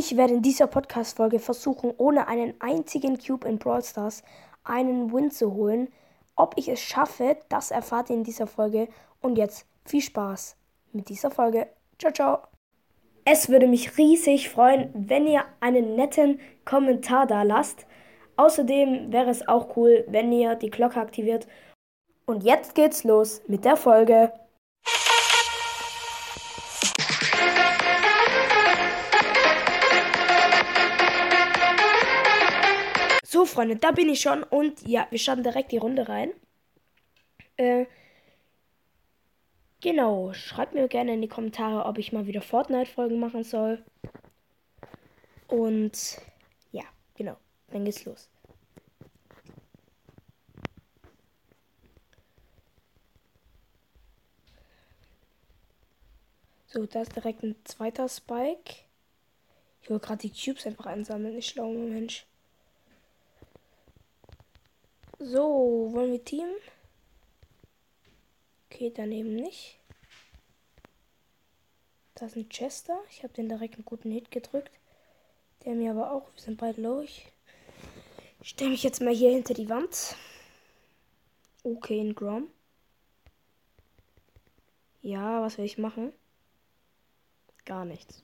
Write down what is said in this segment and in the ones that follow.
Ich werde in dieser Podcast-Folge versuchen, ohne einen einzigen Cube in Brawl Stars einen Win zu holen. Ob ich es schaffe, das erfahrt ihr in dieser Folge. Und jetzt viel Spaß mit dieser Folge. Ciao, ciao. Es würde mich riesig freuen, wenn ihr einen netten Kommentar da lasst. Außerdem wäre es auch cool, wenn ihr die Glocke aktiviert. Und jetzt geht's los mit der Folge. Freunde, da bin ich schon. Und ja, wir starten direkt die Runde rein. Äh, genau, schreibt mir gerne in die Kommentare, ob ich mal wieder Fortnite-Folgen machen soll. Und ja, genau, dann geht's los. So, da ist direkt ein zweiter Spike. Ich will gerade die Cubes einfach einsammeln, ich schlauer Mensch. So, wollen wir Team? Okay, daneben nicht. Da ist ein Chester. Ich habe den direkt einen guten Hit gedrückt. Der mir aber auch. Wir sind beide low. Ich stelle mich jetzt mal hier hinter die Wand. Okay, ein Grom. Ja, was will ich machen? Gar nichts.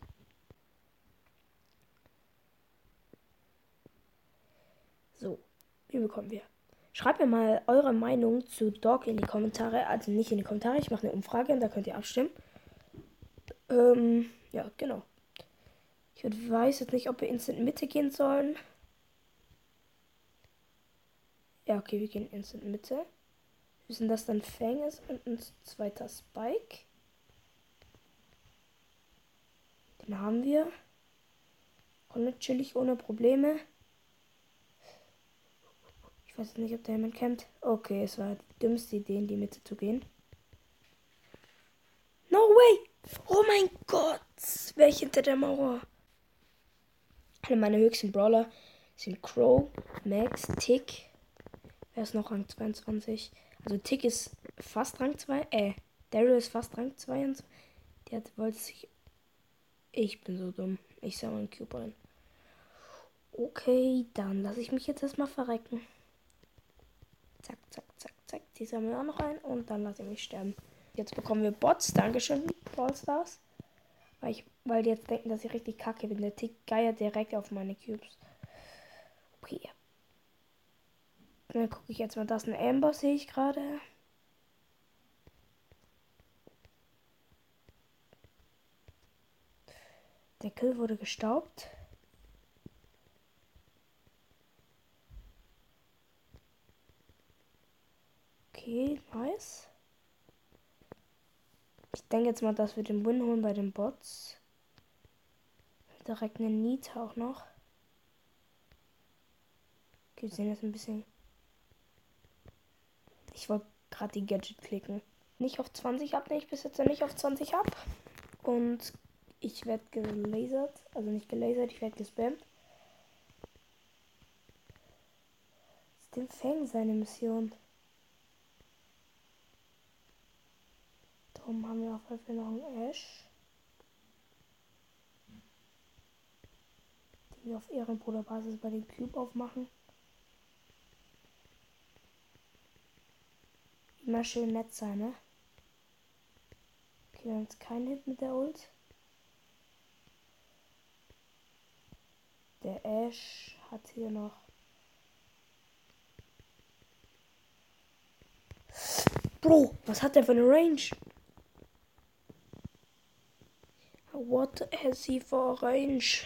So, wie bekommen wir? Schreibt mir mal eure Meinung zu Dog in die Kommentare. Also nicht in die Kommentare, ich mache eine Umfrage und da könnt ihr abstimmen. Ähm, ja, genau. Ich weiß jetzt nicht, ob wir instant Mitte gehen sollen. Ja, okay, wir gehen instant Mitte. Wir wissen, dass dann Fang ist und ein zweiter Spike. Den haben wir. Kommt chillig ohne Probleme. Ich weiß nicht, ob da jemand kennt. Okay, es war die dümmste Idee, in die Mitte zu gehen. No way! Oh mein Gott! Wäre ich hinter der Mauer? Alle meine höchsten Brawler sind Crow, Max, Tick. Wer ist noch Rang 22? Also Tick ist fast Rang 2. Äh, Daryl ist fast Rang 22. Der wollte sich. Ich bin so dumm. Ich sah einen Cube rein. Okay, dann lasse ich mich jetzt erstmal verrecken. Zack, zack, zack, zack. Die sammeln wir auch noch ein und dann lasse ich mich sterben. Jetzt bekommen wir Bots. Dankeschön, Ballstars. Weil, ich, weil die jetzt denken, dass ich richtig kacke bin. Der tickt geiert direkt auf meine Cubes. Okay. Dann gucke ich jetzt mal. Das ein Amber, sehe ich gerade. Der Kill wurde gestaubt. Okay, nice. Ich denke jetzt mal, dass wir den Win holen bei den Bots. Direkt eine Nita auch noch. Okay, wir sehen jetzt ein bisschen. Ich wollte gerade die Gadget klicken. Nicht auf 20 ab, ne, ich bis jetzt nicht auf 20 ab. Und ich werde gelasert. Also nicht gelasert, ich werde gespammt. ist dem Fang seine Mission. Darum haben wir auf jeden Fall noch einen Ash. Den wir auf Ehrenbruderbasis bei dem Cube aufmachen. Immer schön nett sein, ne? Okay, wir haben jetzt keinen Hit mit der Ult. Der Ash hat hier noch. Bro, was hat der für eine Range? What has he for range?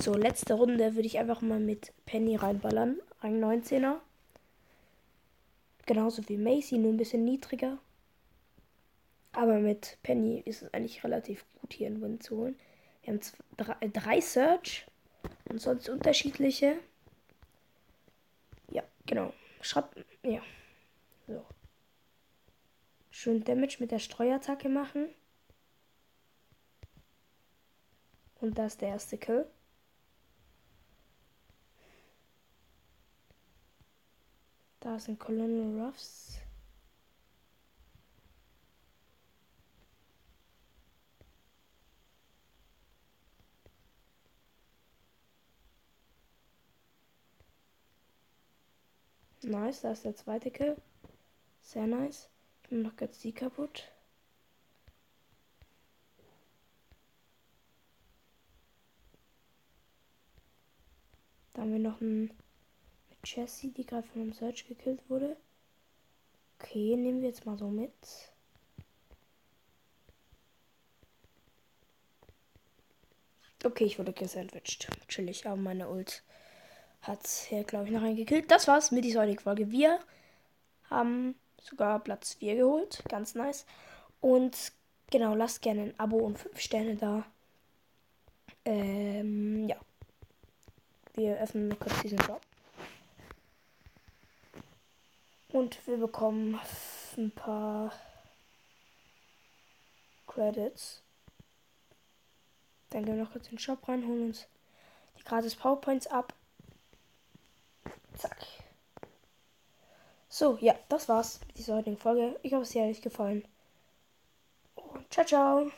So, letzte Runde würde ich einfach mal mit Penny reinballern. Rang 19er. Genauso wie Macy, nur ein bisschen niedriger. Aber mit Penny ist es eigentlich relativ gut, hier einen Win zu holen. Wir haben zwei, drei, drei Search und sonst unterschiedliche. Ja, genau. Schreibt. Ja. So. Schön Damage mit der Streuattacke machen. Und das ist der erste Kill. Da sind Colonel Ruffs. Nice, da ist der zweite Kill. Sehr nice. Ich mache noch ganz die kaputt. Da haben wir noch einen Jessie, die gerade von einem Search gekillt wurde. Okay, nehmen wir jetzt mal so mit. Okay, ich wurde gesandwiched. Chillig, aber meine Ult hat hier, glaube ich, noch einen gekillt. Das war's mit dieser heutigen Folge. Wir haben sogar Platz 4 geholt. Ganz nice. Und genau, lasst gerne ein Abo und 5 Sterne da. Ähm, ja. Wir öffnen kurz diesen Job. Und wir bekommen ein paar Credits. Dann gehen wir noch kurz in den Shop rein, holen uns die gratis PowerPoints ab. Zack. So, ja, das war's mit dieser heutigen Folge. Ich hoffe, es hat euch gefallen. Und ciao, ciao.